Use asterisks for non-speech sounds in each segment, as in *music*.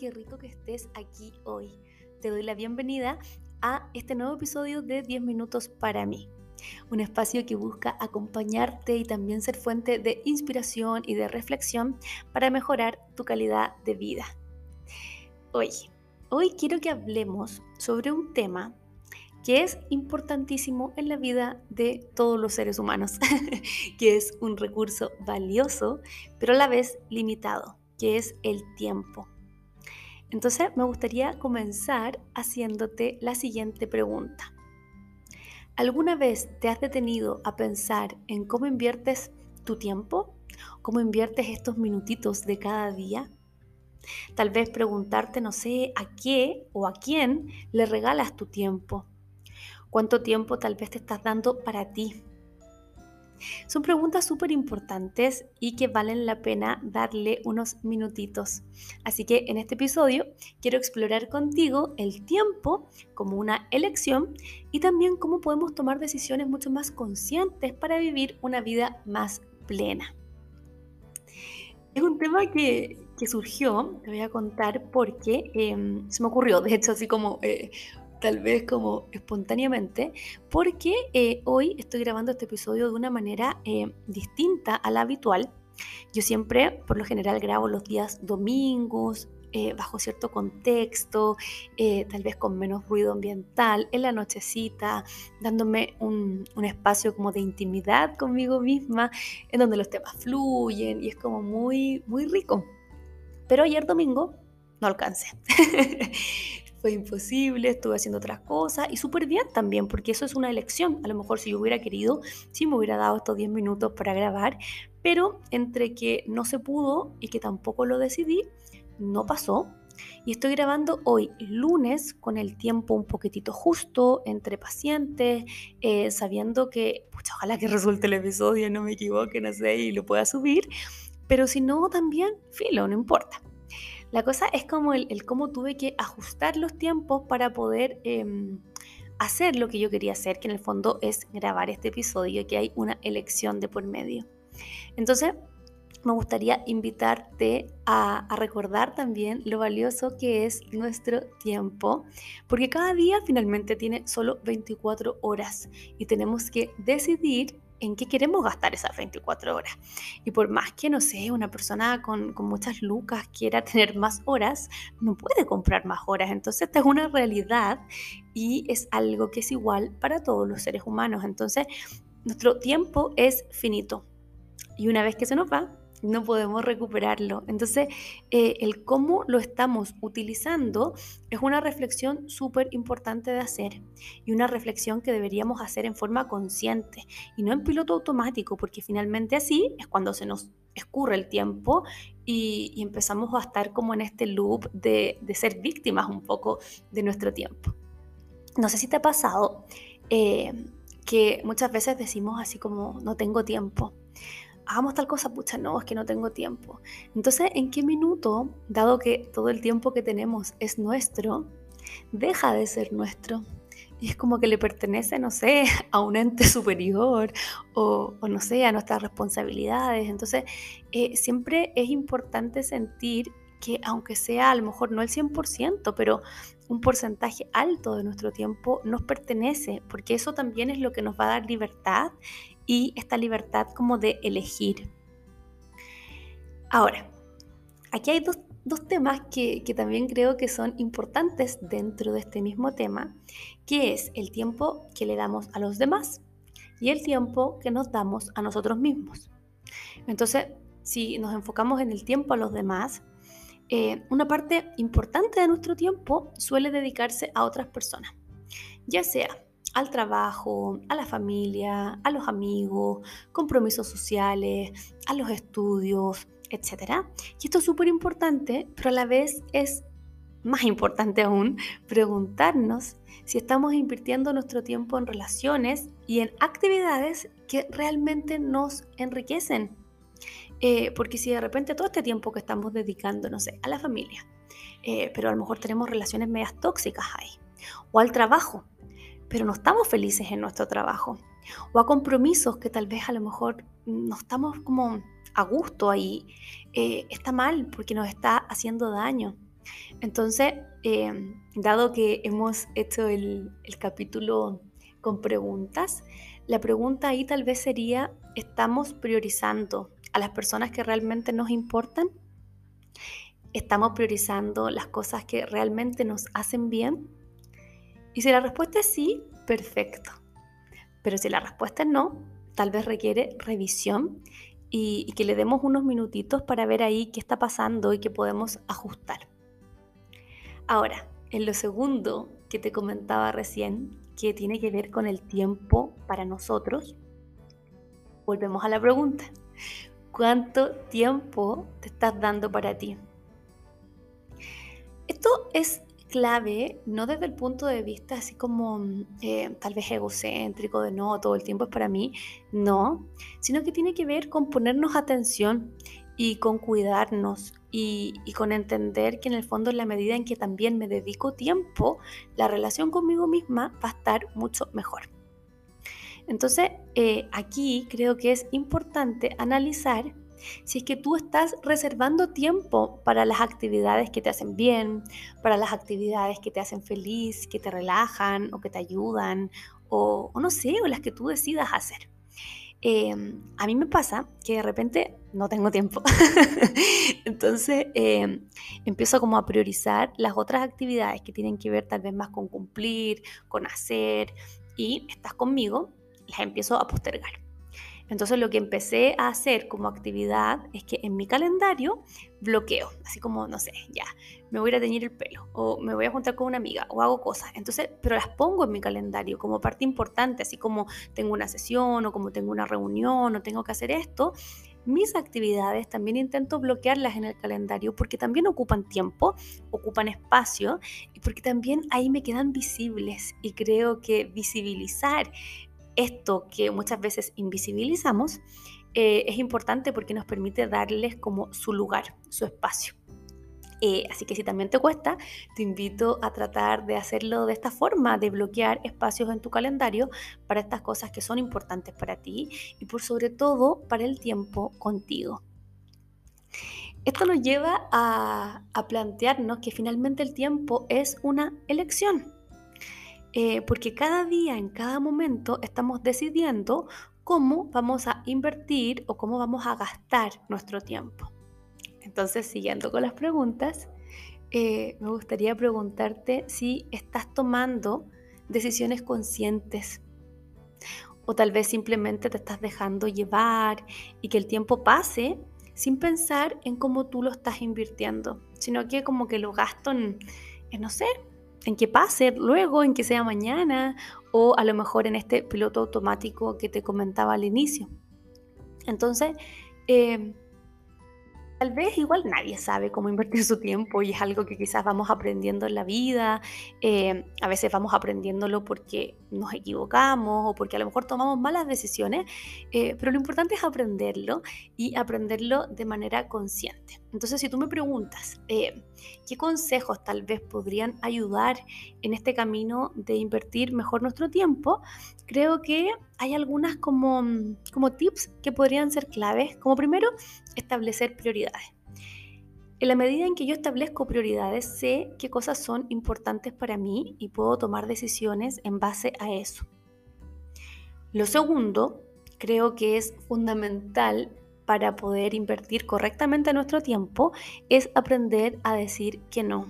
qué rico que estés aquí hoy. Te doy la bienvenida a este nuevo episodio de 10 minutos para mí. Un espacio que busca acompañarte y también ser fuente de inspiración y de reflexión para mejorar tu calidad de vida. Hoy, hoy quiero que hablemos sobre un tema que es importantísimo en la vida de todos los seres humanos, *laughs* que es un recurso valioso, pero a la vez limitado, que es el tiempo. Entonces me gustaría comenzar haciéndote la siguiente pregunta. ¿Alguna vez te has detenido a pensar en cómo inviertes tu tiempo? ¿Cómo inviertes estos minutitos de cada día? Tal vez preguntarte, no sé, a qué o a quién le regalas tu tiempo. ¿Cuánto tiempo tal vez te estás dando para ti? Son preguntas súper importantes y que valen la pena darle unos minutitos. Así que en este episodio quiero explorar contigo el tiempo como una elección y también cómo podemos tomar decisiones mucho más conscientes para vivir una vida más plena. Es un tema que, surgió, te voy a contar porque em, se me ocurrió, de hecho, así como eh, tal vez como espontáneamente, porque eh, hoy estoy grabando este episodio de una manera eh, distinta a la habitual. Yo siempre, por lo general, grabo los días domingos, eh, bajo cierto contexto, tal vez con menos ruido ambiental, en la nochecita, dándome un, un, espacio como de intimidad conmigo misma, en donde los temas fluyen y es como muy, muy rico. Pero ayer domingo no alcancé. *laughs* fue imposible, estuve haciendo otras cosas y súper bien también, porque eso es una elección. A lo mejor si yo hubiera querido, sí me hubiera dado estos 10 minutos para grabar, pero entre que no se pudo y que tampoco lo decidí, no pasó. Y estoy grabando hoy lunes con el tiempo un poquitito justo entre pacientes, eh, sabiendo que, ojalá que resulte el episodio, no me equivoque, no sé, y lo pueda subir. Pero si no, también, filo, no importa. La cosa es como el, cómo tuve que ajustar los tiempos para poder em, hacer lo que yo quería hacer, que en el fondo es grabar este episodio, que hay una elección de por medio. Entonces, me gustaría invitarte a, a, recordar también lo valioso que es nuestro tiempo, porque cada día finalmente tiene solo 24 horas y tenemos que decidir en qué queremos gastar esas 24 horas. Y por más que, no sé, una persona con, muchas lucas quiera *laughs* tener más horas, no puede comprar más horas. Entonces, esta es una realidad y es algo que es igual para todos los seres humanos. Entonces, nuestro tiempo es finito. Y una vez que se nos va, no podemos recuperarlo. Entonces, eh, el cómo lo estamos utilizando es una reflexión súper importante de hacer y una reflexión que deberíamos hacer en forma consciente y no en piloto automático, porque finalmente así es cuando se nos escurre el tiempo y, empezamos a estar como en este loop de, ser víctimas un poco de nuestro tiempo. No sé si te ha pasado eh, que muchas veces decimos así como no tengo tiempo hagamos tal cosa, pucha, no, es que no tengo tiempo. Entonces, ¿en qué minuto, dado que todo el tiempo que tenemos es nuestro, deja de ser nuestro? Y es como que le pertenece, no sé, *laughs* a un ente superior o, no sé, a nuestras responsabilidades. Entonces, eh, siempre es importante sentir que aunque sea a lo mejor no el 100%, pero un porcentaje alto de nuestro tiempo nos pertenece, porque eso también es lo que nos va a dar libertad y esta libertad como de elegir. Ahora, aquí hay dos, temas que, que, también creo que son importantes dentro de este mismo tema, que es el tiempo que le damos a los demás y el tiempo que nos damos a nosotros mismos. Entonces, si nos enfocamos en el tiempo a los demás, eh, una parte importante de nuestro tiempo suele dedicarse a otras personas, ya sea al trabajo, a la familia, a los amigos, compromisos sociales, a los estudios, etc. Y esto es súper importante, pero a la vez es más importante aún preguntarnos si estamos invirtiendo nuestro tiempo en relaciones y en actividades que realmente nos enriquecen. Eh, porque si de repente todo este tiempo que estamos dedicando, no sé, a la familia, eh, pero a lo mejor tenemos relaciones medias tóxicas ahí, o al trabajo, pero no estamos felices en nuestro trabajo. O a compromisos que tal vez a lo mejor no estamos como a gusto ahí. Eh, está mal porque nos está haciendo daño. Entonces, em, dado que hemos hecho el, el capítulo con preguntas, la pregunta ahí tal vez sería, ¿estamos priorizando a las personas que realmente nos importan? ¿Estamos priorizando las cosas que realmente nos hacen bien? Y si la respuesta es sí, perfecto. Pero si la respuesta es no, tal vez requiere revisión y, y que le demos unos minutitos para ver ahí qué está pasando y qué podemos ajustar. Ahora, en lo segundo que te comentaba recién, que tiene que ver con el tiempo para nosotros, volvemos a la pregunta. ¿Cuánto tiempo te estás dando para ti? Esto es clave, no desde el punto de vista así como eh, tal vez egocéntrico, de no, todo el tiempo es para mí, no, sino que tiene que ver con ponernos atención y con cuidarnos y, con entender que en el fondo en la medida en que también me dedico tiempo, la relación conmigo misma va a estar mucho mejor. Entonces, eh, aquí creo que es importante analizar si es que tú estás reservando tiempo para las actividades que te hacen bien, para las actividades que te hacen feliz, que te relajan o que te ayudan, o, no sé, o las que tú decidas hacer. Em, a mí me pasa que de repente no tengo tiempo. *laughs* Entonces em, empiezo como a priorizar las otras actividades que tienen que ver tal vez más con cumplir, con hacer, y estás conmigo, las empiezo a postergar. Entonces lo que empecé a hacer como actividad es que en mi calendario bloqueo, así como, no sé, ya, me voy a ir a teñir el pelo o me voy a juntar con una amiga o hago cosas. Entonces, pero las pongo en mi calendario como parte importante, así como tengo una sesión o como tengo una reunión o tengo que hacer esto. Mis actividades también intento bloquearlas en el calendario porque también ocupan tiempo, ocupan espacio y porque también ahí me quedan visibles y creo que visibilizar esto que muchas veces invisibilizamos eh, es importante porque nos permite darles como su lugar, su espacio. Eh, así que si también te cuesta, te invito a tratar de hacerlo de esta forma, de bloquear espacios en tu calendario para estas cosas que son importantes para ti y por sobre todo para el tiempo contigo. Esto nos lleva a, a plantearnos que finalmente el tiempo es una elección. Eh, porque cada día, en cada momento, estamos decidiendo cómo vamos a invertir o cómo vamos a gastar nuestro tiempo. Entonces, siguiendo con las preguntas, eh, me gustaría preguntarte si estás tomando decisiones conscientes o tal vez simplemente te estás dejando llevar y que el tiempo pase sin pensar en cómo tú lo estás invirtiendo, sino que como que lo gasto en, en no sé, en que pase luego, en que sea mañana o a lo mejor en este piloto automático que te comentaba al inicio. Entonces, eh, Tal vez igual nadie sabe cómo invertir su tiempo y es algo que quizás vamos aprendiendo en la vida. Eh, a veces vamos aprendiéndolo porque nos equivocamos o porque a lo mejor tomamos malas decisiones, eh, pero lo importante es aprenderlo y aprenderlo de manera consciente. Entonces, si tú me preguntas eh, qué consejos tal vez podrían ayudar en este camino de invertir mejor nuestro tiempo, creo que hay algunas como, como tips que podrían ser claves. Como primero, establecer prioridades. En la medida en que yo establezco prioridades, sé qué cosas son importantes para mí y puedo tomar decisiones en base a eso. Lo segundo, creo que es fundamental para poder invertir correctamente nuestro tiempo, es aprender a decir que no.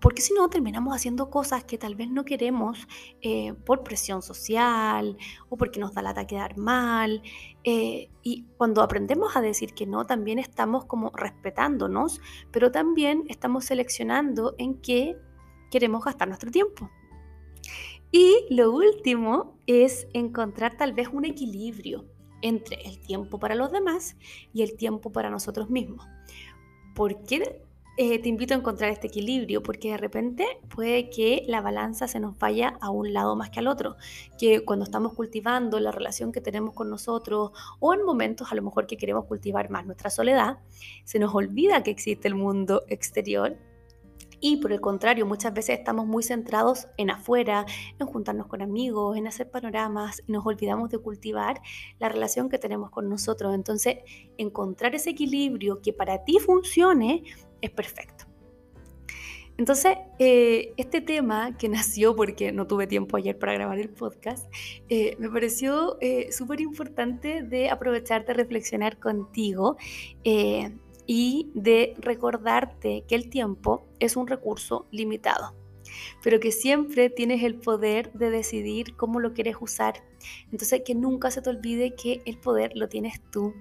Porque si no, terminamos haciendo cosas que tal vez no queremos eh, por presión social o porque nos da la ataque quedar mal. Eh, y cuando aprendemos a decir que no, también estamos como respetándonos, pero también estamos seleccionando en qué queremos gastar nuestro tiempo. Y lo último es encontrar tal vez un equilibrio entre el tiempo para los demás y el tiempo para nosotros mismos. ¿Por qué eh, te invito a encontrar este equilibrio, porque de repente puede que la balanza se nos vaya a un lado más que al otro, que cuando estamos cultivando la relación que tenemos con nosotros o en momentos a lo mejor que queremos cultivar más nuestra soledad, se nos olvida que existe el mundo exterior y por el contrario, muchas veces estamos muy centrados en afuera, en juntarnos con amigos, en hacer panoramas y nos olvidamos de cultivar la relación que tenemos con nosotros. Entonces, encontrar ese equilibrio que para ti funcione es perfecto. Entonces, eh, este tema que *laughs* nació porque no tuve tiempo ayer para grabar el podcast, eh, me pareció eh, súper importante de aprovechar de reflexionar contigo y de recordarte que el tiempo es un recurso limitado pero que siempre tienes el poder de decidir cómo lo quieres usar. Entonces, que nunca se te olvide que el poder lo tienes tú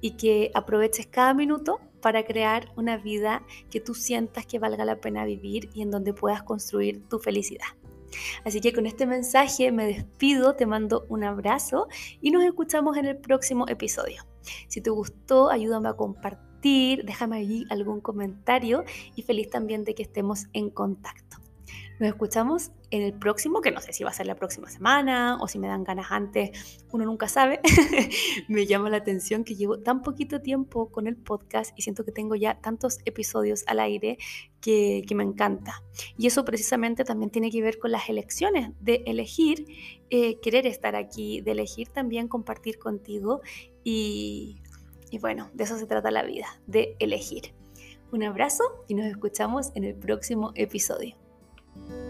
y que aproveches cada minuto para crear una vida que tú sientas que valga la pena vivir y en donde puedas construir tu felicidad. Así que con este mensaje me despido, te mando un abrazo y nos escuchamos en el próximo episodio. Si te gustó, ayúdame a compartir, déjame allí algún comentario y feliz también de que estemos en contacto. Nos escuchamos en el próximo, que no sé si va a ser la próxima semana o si me dan ganas antes, uno nunca sabe. *laughs* me llama la atención que llevo tan poquito tiempo con el podcast y siento que tengo ya tantos episodios al aire que, me encanta. Y eso precisamente también tiene que ver con las elecciones, de elegir eh, querer estar aquí, de elegir también compartir contigo y, y bueno, de eso se trata la vida, de elegir. Un abrazo y nos escuchamos en el próximo episodio. Thank you.